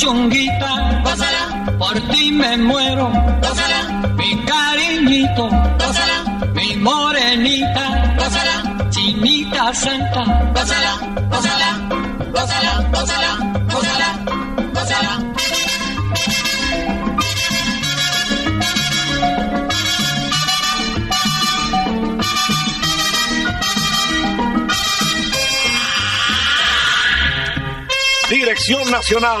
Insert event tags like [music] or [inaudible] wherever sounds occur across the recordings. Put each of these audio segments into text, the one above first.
Mi puchonguita, gózala, por ti me muero, gózala, mi cariñito, gózala, mi morenita, gózala, chinita santa, gózala, gózala, gózala, gózala, gózala, gózala. Dirección Nacional,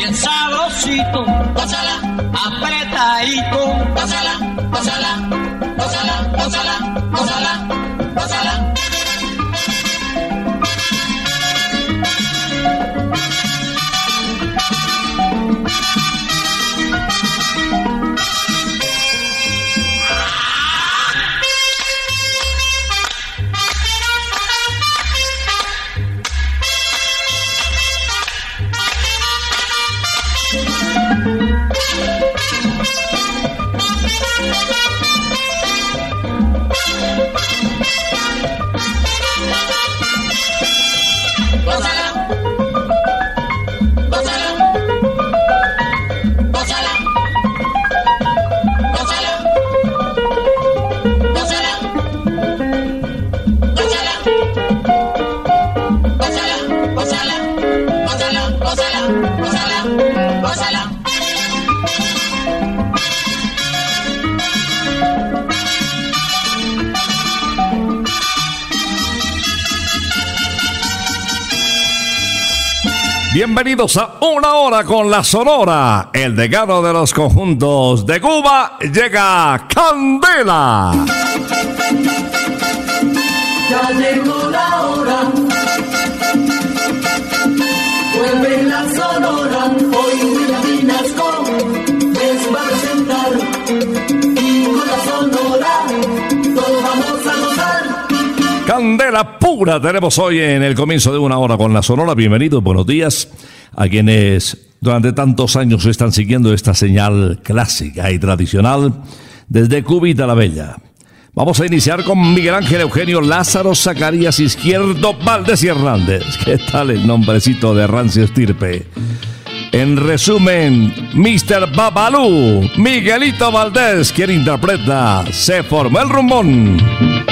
bien sabrosito, pásala, apretadito, pásala, pásala Bienvenidos a una hora con la Sonora. El decano de los conjuntos de Cuba llega Candela. Candela pura tenemos hoy en el comienzo de una hora con la Sonora. Bienvenidos, buenos días a quienes durante tantos años están siguiendo esta señal clásica y tradicional desde Cubita la Bella. Vamos a iniciar con Miguel Ángel Eugenio Lázaro Zacarías Izquierdo Valdés y Hernández. [laughs] ¿Qué tal el nombrecito de Rancio Estirpe? En resumen, Mr. Babalú, Miguelito Valdés, quien interpreta Se formó el rumbón.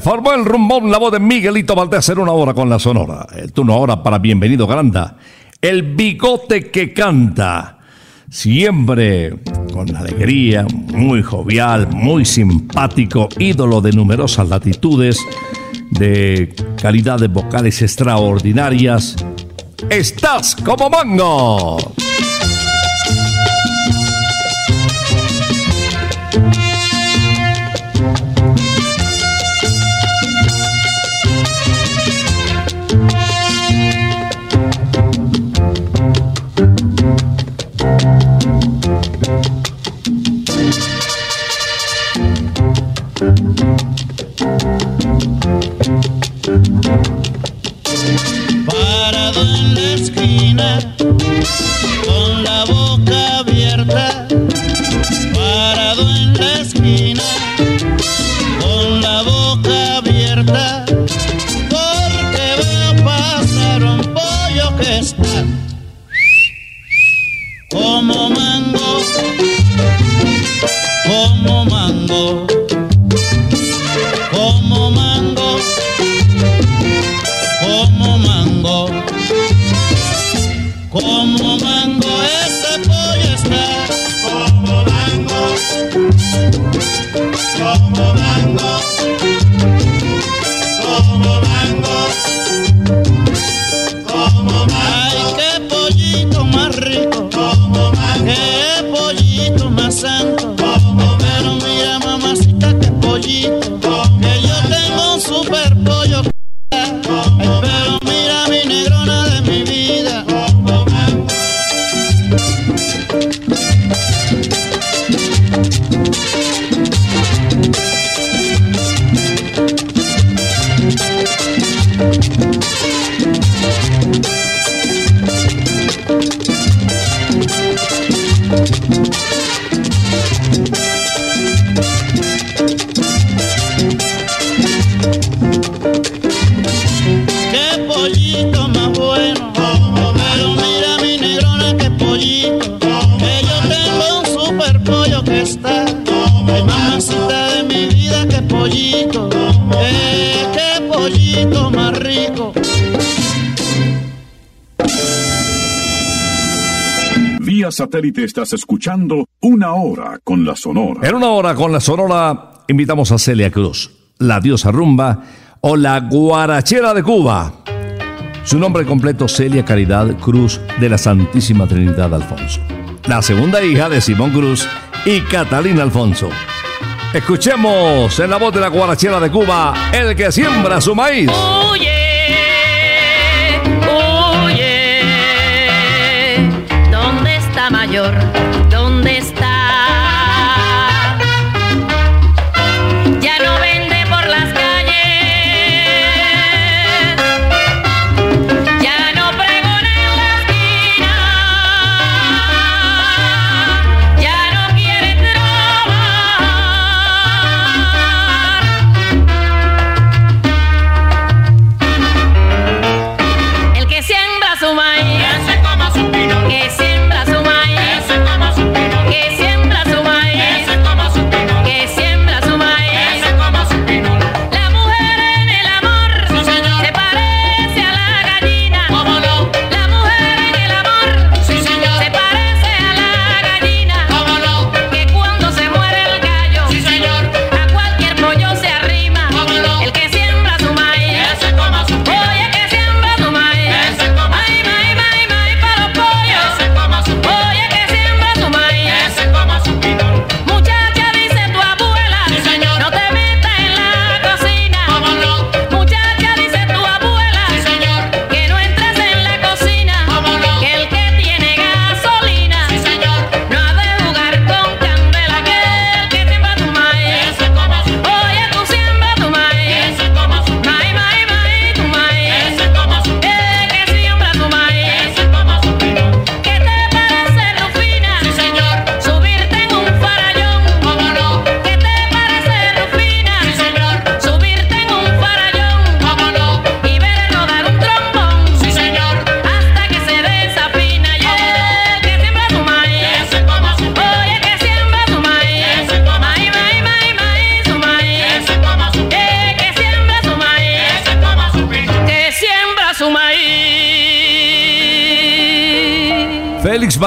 Formó el rumbón, la voz de Miguelito Valdés en una hora con la sonora. El turno ahora para Bienvenido Granda. El bigote que canta. Siempre con alegría, muy jovial, muy simpático, ídolo de numerosas latitudes, de calidades vocales extraordinarias. Estás como mango. Como satélite estás escuchando Una Hora con la Sonora. En una hora con la Sonora invitamos a Celia Cruz, la diosa rumba o la guarachera de Cuba. Su nombre completo Celia Caridad Cruz de la Santísima Trinidad Alfonso. La segunda hija de Simón Cruz y Catalina Alfonso. Escuchemos en la voz de la guarachera de Cuba, el que siembra su maíz. Oye, mayor?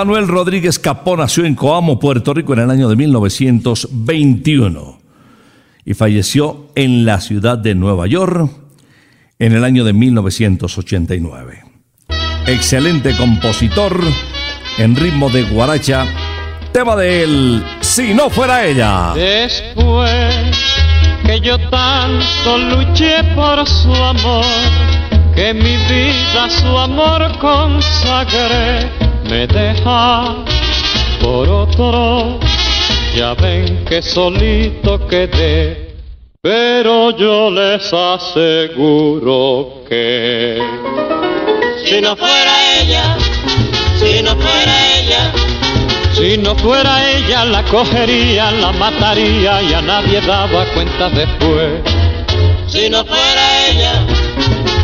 Manuel Rodríguez Capó nació en Coamo, Puerto Rico, en el año de 1921 y falleció en la ciudad de Nueva York en el año de 1989. Excelente compositor en ritmo de guaracha, tema de él, Si no fuera ella. Después que yo tanto luché por su amor, que mi vida su amor consagré, me deja por otro. Ya ven que solito quedé, pero yo les aseguro que Si no fuera ella, si no fuera ella, si no fuera ella la cogería, la mataría y a nadie daba cuenta después. si no fuera ella,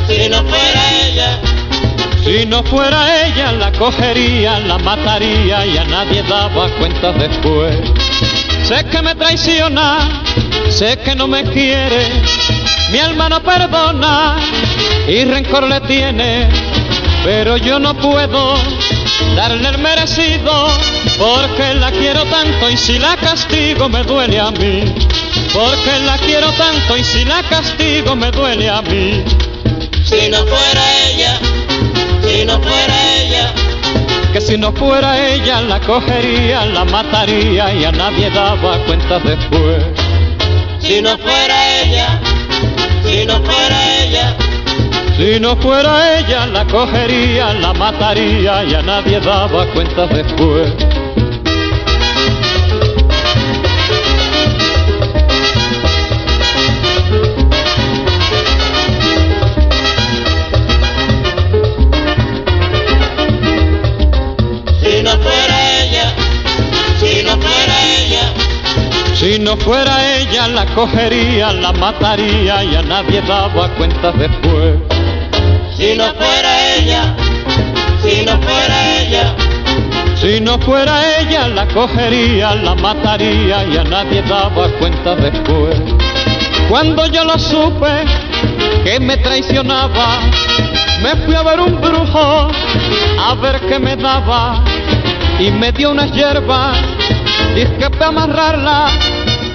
si no fuera ella, Si no fuera ella la cogería, la mataría y a nadie daba cuenta después. Sé que me traiciona, sé que no me quiere, mi alma no perdona y rencor le tiene, pero yo no puedo darle el merecido porque la quiero tanto y si la castigo me duele a mí. Porque la quiero tanto y si la castigo me duele a mí. si no fuera ella, si no fuera ella, que si no fuera ella la cogería, la mataría y a nadie daba cuenta después. si no fuera ella, si no fuera ella, Si no fuera ella la cogería, la mataría y a nadie daba cuenta después. No fuera ella la cogería, la mataría y a nadie daba cuenta después. si no fuera ella, si no fuera ella, Si no fuera ella la cogería, la mataría y a nadie daba cuenta después. Cuando yo lo supe que me traicionaba, me fui a ver un brujo a ver qué me daba y me dio unas hierbas, dije para amarrarla,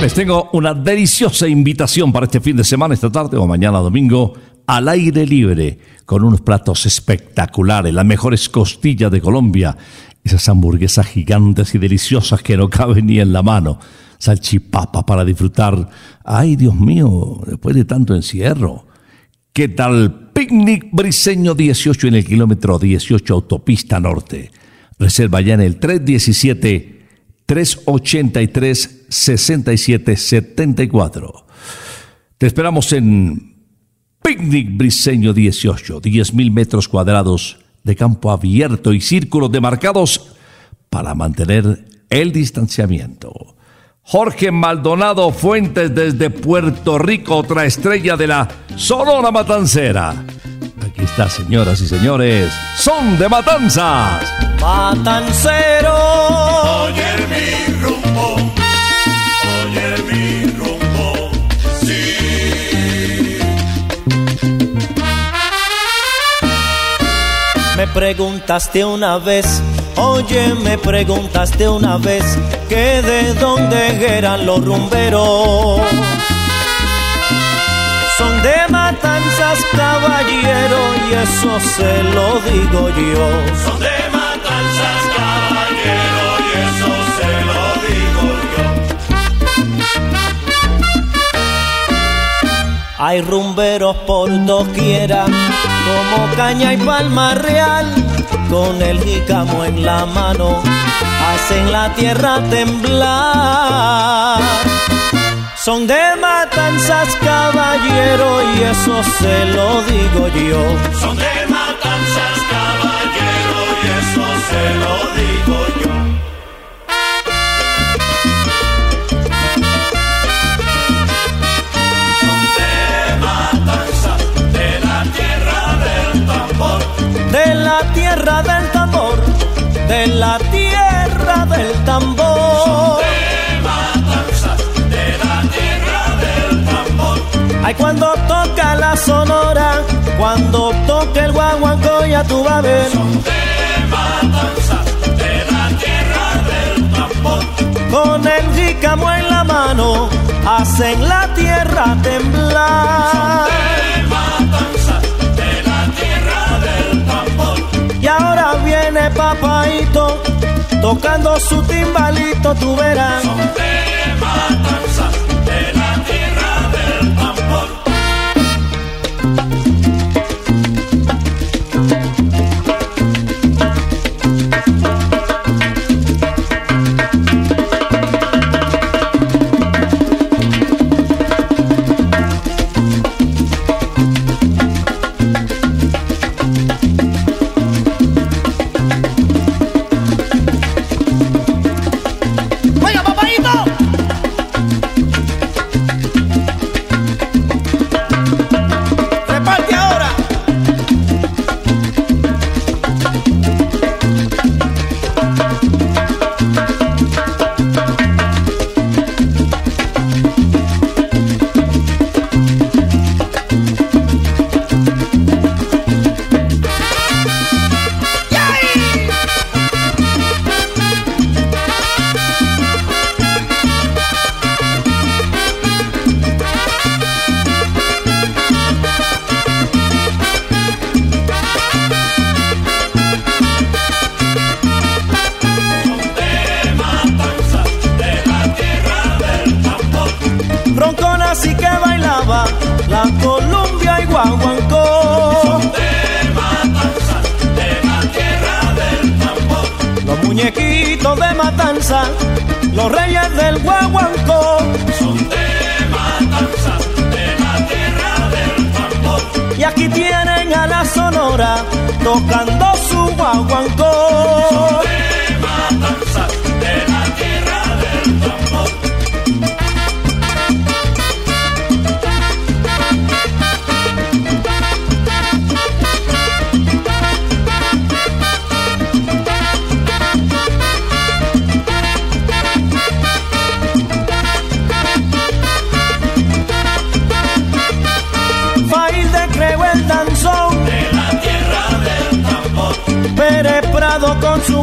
Les tengo una deliciosa invitación para este fin de semana, esta tarde o mañana domingo, al aire libre, con unos platos espectaculares, las mejores costillas de Colombia, esas hamburguesas gigantes y deliciosas que no caben ni en la mano, salchipapa para disfrutar. Ay, Dios mío, después de tanto encierro. ¿Qué tal? Picnic Briseño 18 en el kilómetro 18 Autopista Norte. Reserva ya en el 317 383 6774. Te esperamos en Picnic Briseño 18, 10.000 metros cuadrados de campo abierto y círculos demarcados para mantener el distanciamiento. Jorge Maldonado Fuentes desde Puerto Rico, otra estrella de la Sonora Matancera. Aquí está, señoras y señores, son de matanzas. Matancero, Oye mi rumbo, oye mi rumbo, sí. me preguntaste una vez, oye, me preguntaste una vez que de dónde eran los rumberos. Son de matanzas, caballero, y eso se lo digo yo. Son de matanzas, caballero, y eso se lo digo yo. Hay rumberos por doquiera, como caña y palma real, con el jícamo en la mano, hacen la tierra temblar. Son de matanzas, caballero, y eso se lo digo yo. Ay, cuando toca la sonora, cuando toca el guaguancó, ya tú vas a ver. Son de matanza de la tierra del tambor. Con el jícamo en la mano, hacen la tierra temblar. De matanza de la tierra del tambor. Y ahora viene papaito, tocando su timbalito, tú verás. Son de matanza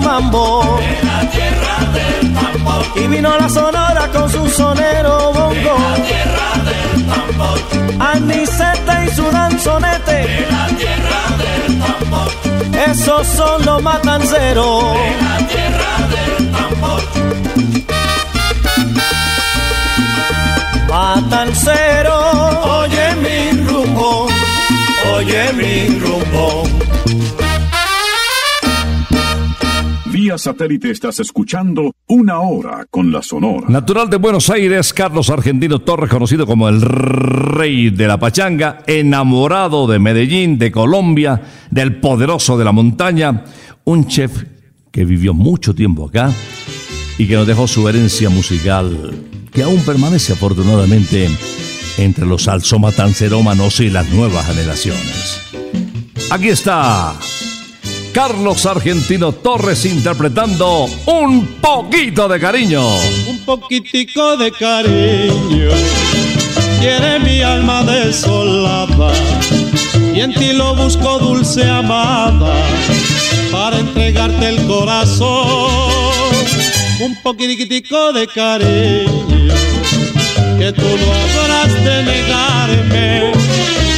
mambo. De la tierra del tambor. Y vino la sonora con su sonero bongo. La tierra del tambor. Anicete y su danzonete. De la tierra del tambor. Esos son los matanceros. De la tierra del tambor. Matancero, oye mi rumbo, oye mi rumbo. Satélite estás escuchando Una Hora con la Sonora. Natural de Buenos Aires, Carlos Argentino Torres, conocido como el rey de la pachanga, enamorado de Medellín, de Colombia, del poderoso de la montaña, un chef que vivió mucho tiempo acá y que nos dejó su herencia musical, que aún permanece afortunadamente entre los salsomatancerómanos y las nuevas generaciones. Aquí está Carlos Argentino Torres interpretando Un poquito de cariño. un poquitico de cariño. Quiere mi alma desolada y en ti lo busco dulce amada para entregarte el corazón. Un poquitico de cariño que tú no habrás de negarme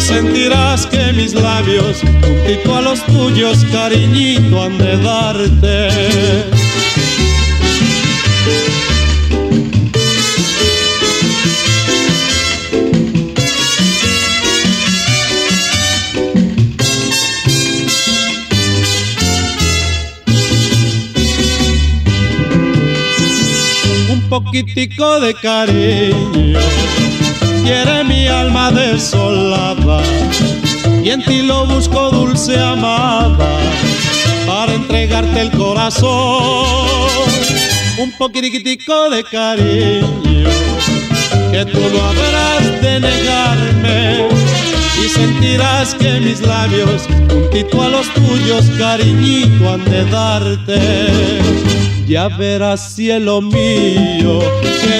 Sentirás que mis labios, juntito a los tuyos, cariñito han de darte. un poquitico de cariño. Quiere mi alma desolada y en ti lo busco dulce amada para entregarte el corazón. Un poquitico de cariño que tú no habrás de negarme y sentirás que mis labios juntito a los tuyos cariñito han de darte. Ya verás cielo mío, qué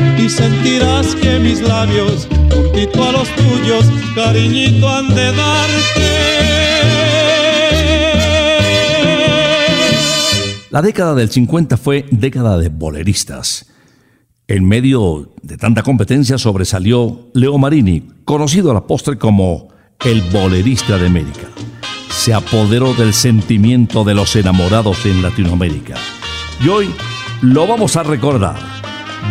y sentirás que mis labios, juntito a los tuyos, cariñito han de darte. La década del 50 fue década de boleristas. En medio de tanta competencia sobresalió Leo Marini, conocido a la postre como el bolerista de América. Se apoderó del sentimiento de los enamorados en Latinoamérica. Y hoy lo vamos a recordar.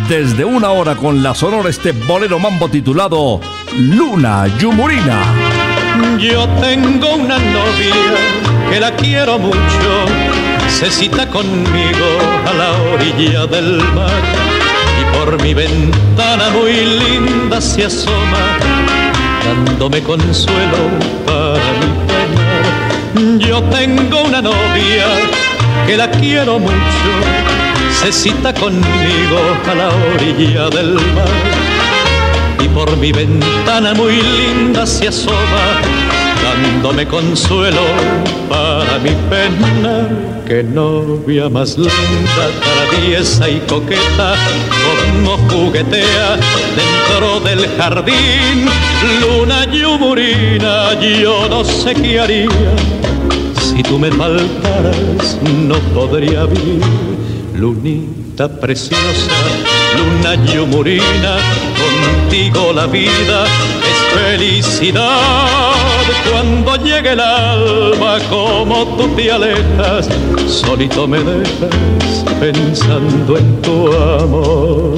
Desde una hora con la sonora este bolero mambo titulado Luna Yumurina. Yo tengo una novia que la quiero mucho, se cita conmigo a la orilla del mar y por mi ventana muy linda se asoma, dándome consuelo para mi penar. Yo tengo una novia que la quiero mucho, se cita conmigo a la orilla del mar y por mi ventana muy linda se asoma, dándome consuelo para mi pena. Que novia más linda, traviesa y coqueta, como juguetea dentro del jardín. Luna yumurina, yo no sé qué haría. Si tú me faltaras, no podría vivir. Lunita preciosa, luna yumurina, contigo la vida es felicidad. Cuando llegue el alma, como tú te alejas, solito me dejas pensando en tu amor.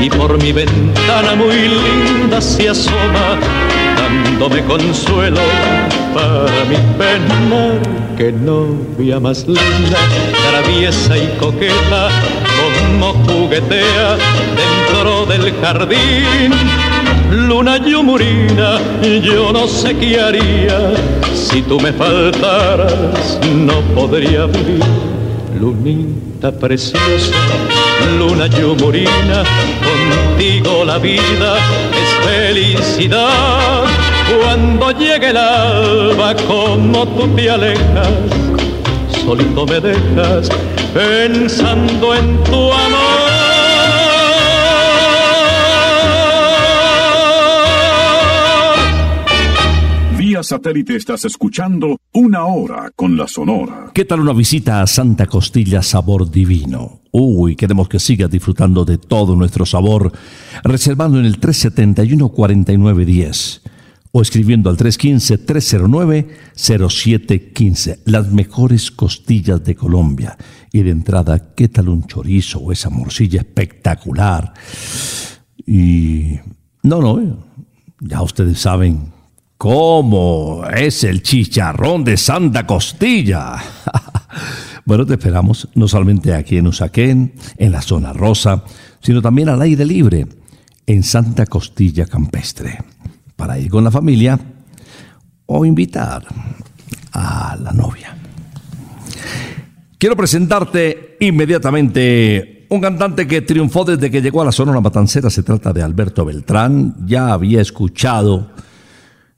y por mi ventana muy linda se asoma, dándome consuelo para mi pena. Que novia más linda, traviesa y coqueta, como juguetea dentro del jardín. Luna yumurina, yo no sé qué haría si tú me faltaras, no podría vivir. Lunita preciosa, luna yumurina, contigo la vida es felicidad. Cuando llegue el alba, como tú te alejas, solito me dejas pensando en tu amor. Vía satélite estás escuchando una hora con la Sonora. ¿Qué tal una visita a Santa Costilla Sabor Divino? Uy, queremos que sigas disfrutando de todo nuestro sabor, reservando en el 371-4910 o escribiendo al 315-309-0715. Las mejores costillas de Colombia. Y de entrada, ¿qué tal un chorizo o esa morcilla espectacular? Y no, no, ya ustedes saben cómo es el chicharrón de Santa Costilla. [laughs] bueno, te esperamos no solamente aquí en Usaquén, en la zona rosa, sino también al aire libre, en Santa Costilla Campestre, para ir con la familia o invitar a la novia. Quiero presentarte inmediatamente un cantante que triunfó desde que llegó a la Sonora Matancera, se trata de Alberto Beltrán. Ya había escuchado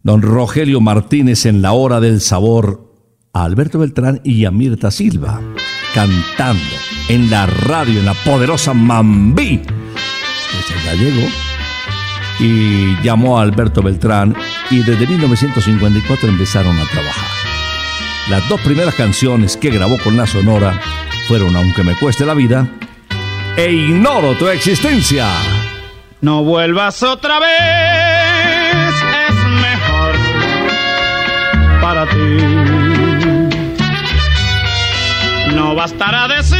don Rogelio Martínez en La Hora del Sabor a Alberto Beltrán y a Mirta Silva cantando en la radio, en la poderosa Mambí. Gallego y llamó a Alberto Beltrán y desde 1954 empezaron a trabajar. Las dos primeras canciones que grabó con la Sonora fueron Aunque me cueste la vida e Ignoro tu existencia. No vuelvas otra vez, No bastará decir,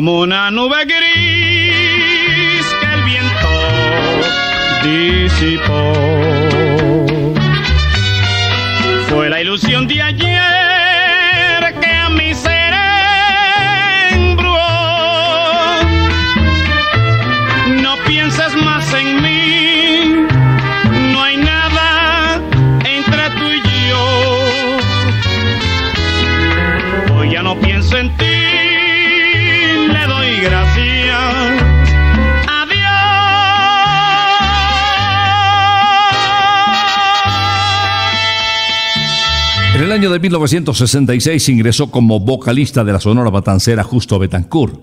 como 1966 ingresó como vocalista de la Sonora Matancera Justo Betancourt,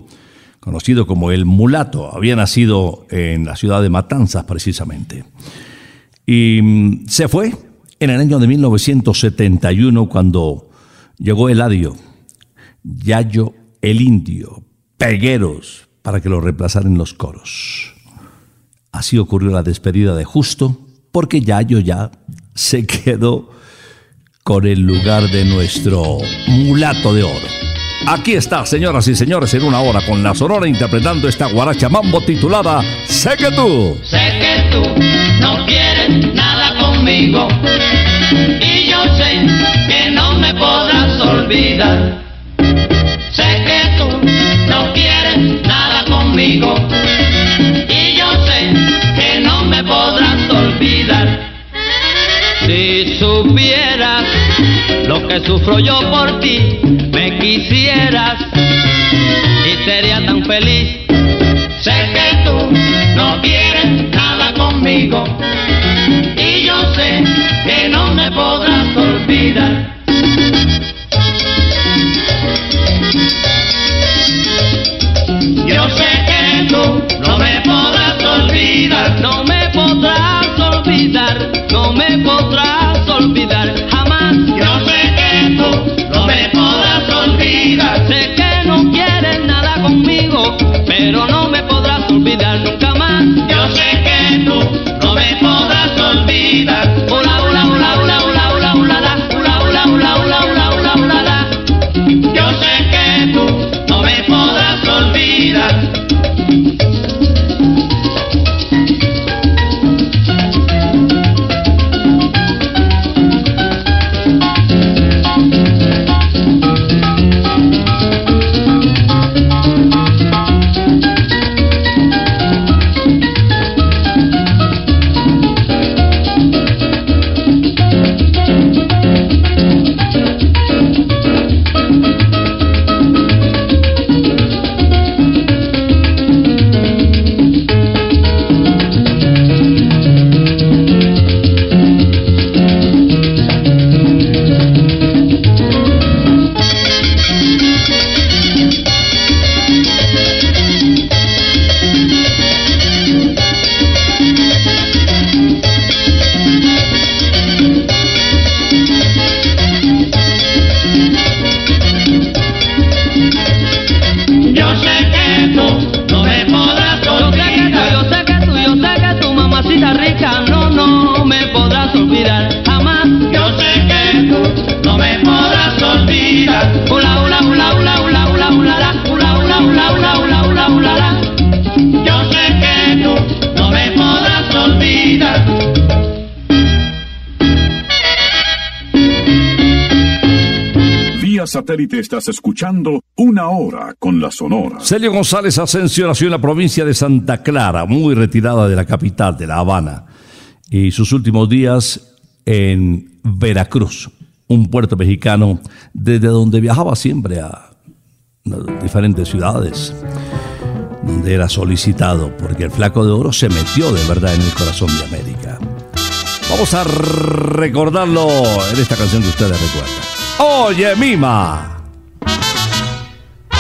conocido como el Mulato. Había nacido en la ciudad de Matanzas precisamente. Y mm, se fue en el año de 1971 cuando llegó Eladio, Yayo el Indio, Pegueros, para que lo reemplazaran los coros. Así ocurrió la despedida de Justo, porque Yayo ya se quedó con el lugar de nuestro mulato de oro. Aquí está, señoras y señores, en una hora con la Sonora interpretando esta guaracha mambo titulada Sé que tú. Sé que tú no quieres nada conmigo y yo sé que no me podrás olvidar. Sé que tú no quieres nada conmigo y yo sé que no me podrás. Si supieras lo que sufro yo por ti, me quisieras y sería tan feliz. Sé que tú no quieres nada conmigo satélite estás escuchando Una Hora con la Sonora. Celio González Asensio nació en la provincia de Santa Clara, muy retirada de la capital, de La Habana, y sus últimos días en Veracruz, un puerto mexicano desde donde viajaba siempre a diferentes ciudades, donde era solicitado, porque el flaco de oro se metió de verdad en el corazón de América. Vamos a recordarlo en esta canción que ustedes recuerdan. Oye, Mima.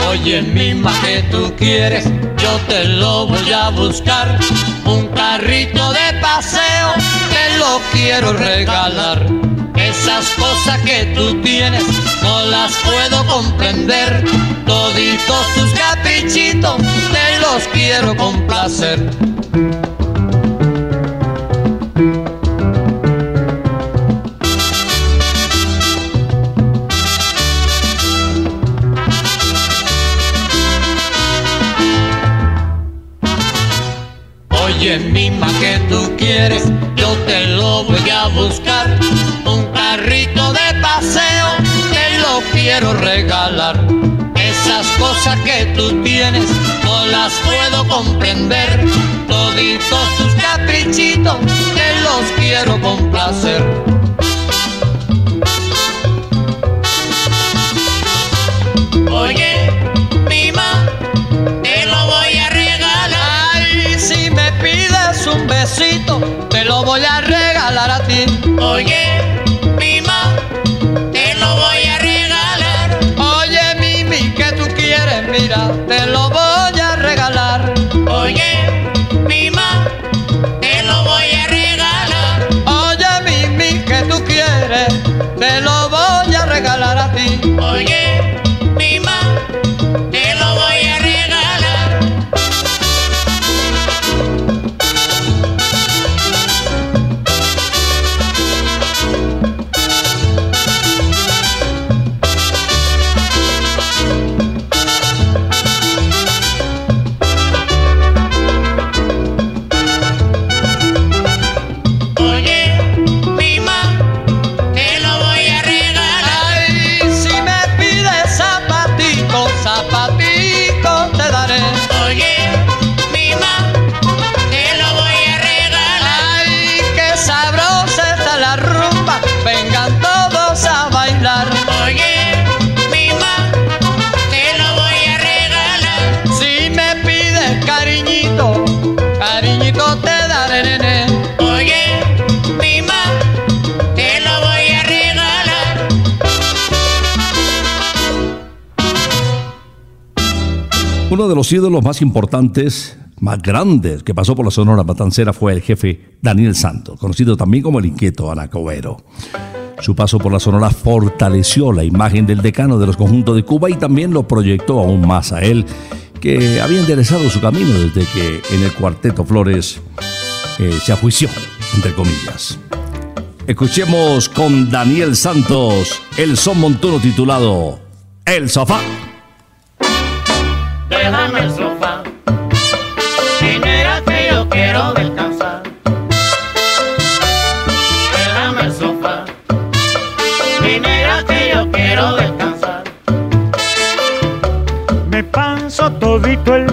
Oye, mima, que tú quieres, yo te lo voy a buscar. Un carrito de paseo, te lo quiero regalar. Esas cosas que tú tienes, no las puedo comprender. Toditos tus caprichitos, te los quiero complacer. Quiero regalar. Esas cosas que tú tienes, no las puedo comprender. Toditos tus caprichitos, te los quiero complacer. Oye, mima, te lo voy a regalar. Ay, si me pides un besito, te lo voy a regalar a ti. Oye, los más importantes, más grandes que pasó por la Sonora Matancera fue el jefe Daniel Santos, conocido también como el inquieto Anacobero. Su paso por la Sonora fortaleció la imagen del decano de los conjuntos de Cuba y también lo proyectó aún más a él, que había enderezado su camino desde que en el Cuarteto Flores eh, se ajuició, entre comillas. Escuchemos con Daniel Santos el son montuno titulado El Sofá. Déjame el sofá. Dinero que yo quiero descansar. Déjame el sofá. Dinero que yo quiero descansar. Me paso todito el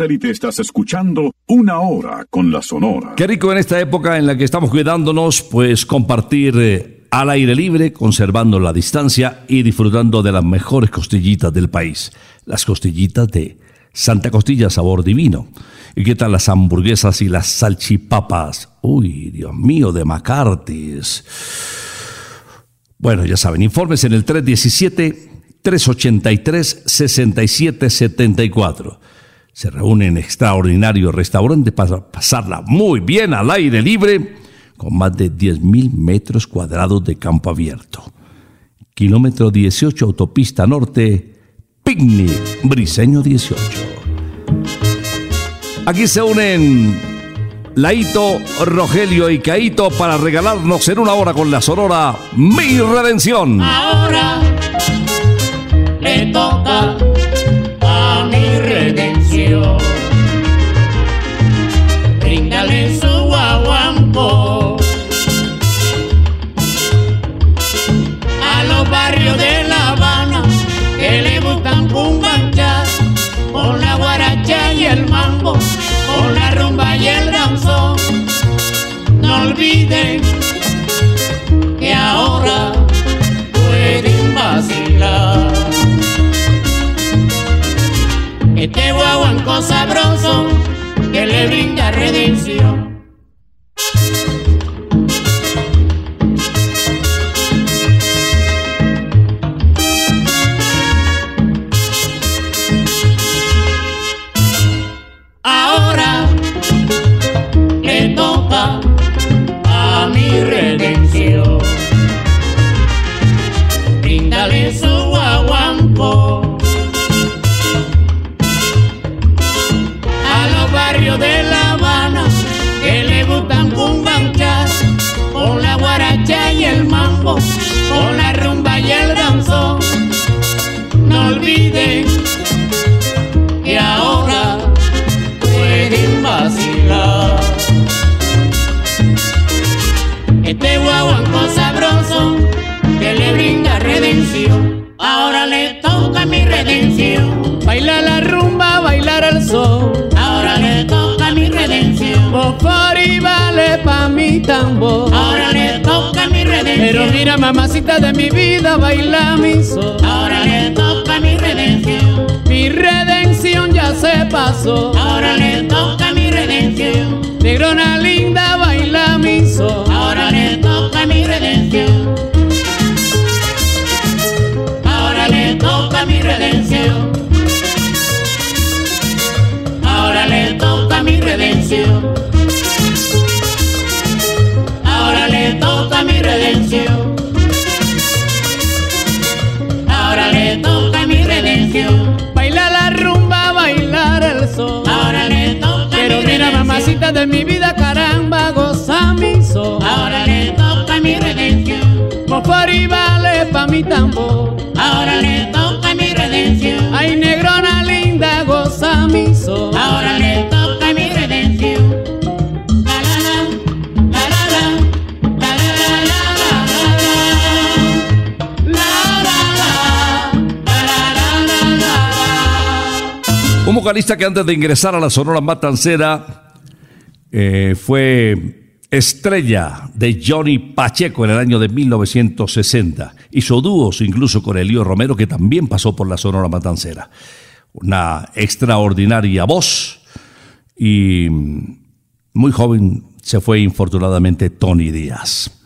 satélite estás escuchando Una Hora con la Sonora. Qué rico en esta época en la que estamos cuidándonos, pues compartir eh, al aire libre, conservando la distancia y disfrutando de las mejores costillitas del país. Las costillitas de Santa Costilla Sabor Divino. ¿Y qué tal las hamburguesas y las salchipapas? Uy, Dios mío, de McCarthy's. Bueno, ya saben, informes en el 317-383-6774. Se reúnen en extraordinario restaurante para pasarla muy bien al aire libre con más de 10.000 metros cuadrados de campo abierto. Kilómetro 18 Autopista Norte, Picnic, Briseño 18. Aquí se unen Laito, Rogelio y Caito para regalarnos en una hora con la sonora Mi Redención. Ahora le toca redención. Bríndale su guaguampo a los barrios de La Habana que le gustan cumbanchar con la guaracha y el mambo, con la rumba y el danzón. No olviden Este guaguanco sabroso que le brinda redención. Mi tambor. Ahora le toca mi redención. Pero mira, mamacita de mi vida, baila mi sol. Ahora le toca mi redención. Mi redención ya se pasó. Ahora le toca mi redención. Negrona linda, baila mi sol. Ahora le toca mi redención. Ahora le toca mi redención. Ahora le toca mi redención. Redención. Ahora le toca mi redención. Baila la rumba, bailar el sol. Ahora le toca Pero mi mira, redención. mamacita de mi vida, caramba, goza mi sol. Ahora le toca mi redención. Bofari vale pa' mi tambor. Ahora le toca vocalista que antes de ingresar a la Sonora Matancera eh, fue estrella de Johnny Pacheco en el año de 1960. Hizo dúos incluso con Elío Romero, que también pasó por la Sonora Matancera. Una extraordinaria voz y muy joven se fue infortunadamente Tony Díaz.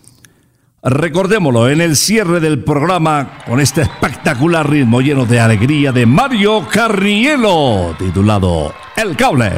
Recordémoslo en el cierre del programa con este espectacular ritmo lleno de alegría de Mario Carnielo, titulado El Cable.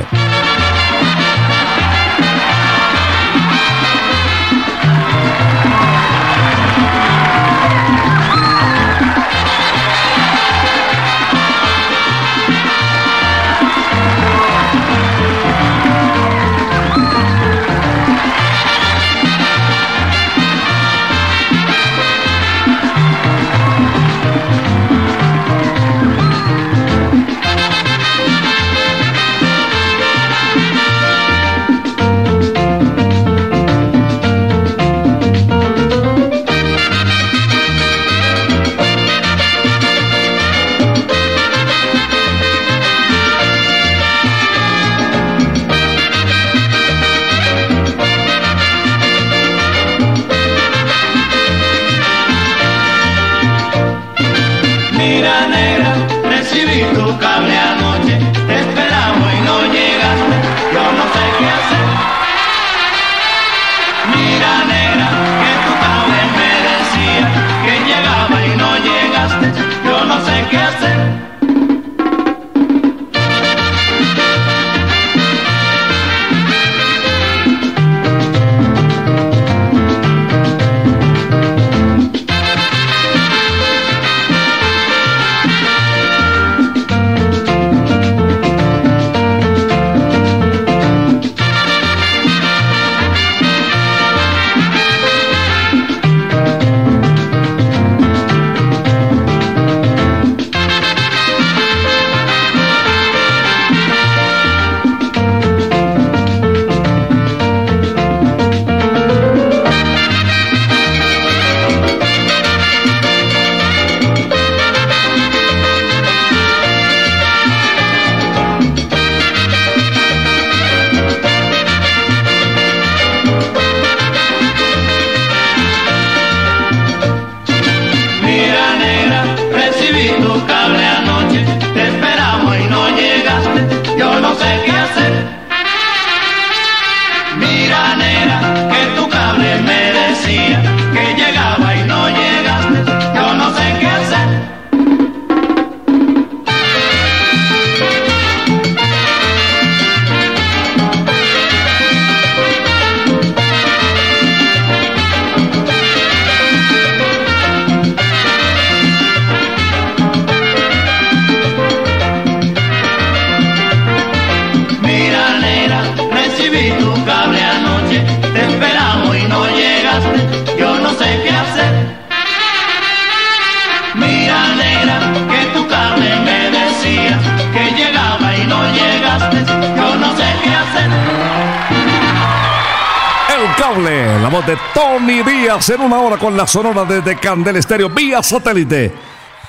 La voz de Tony Díaz en una hora con la sonora desde Candel Estéreo vía satélite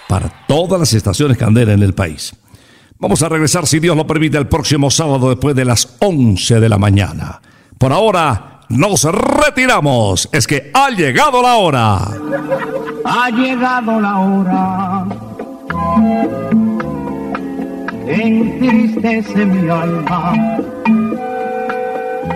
para todas las estaciones Candela en el país. Vamos a regresar, si Dios lo permite, el próximo sábado después de las 11 de la mañana. Por ahora, nos retiramos. Es que ha llegado la hora. Ha llegado la hora entristece mi alma.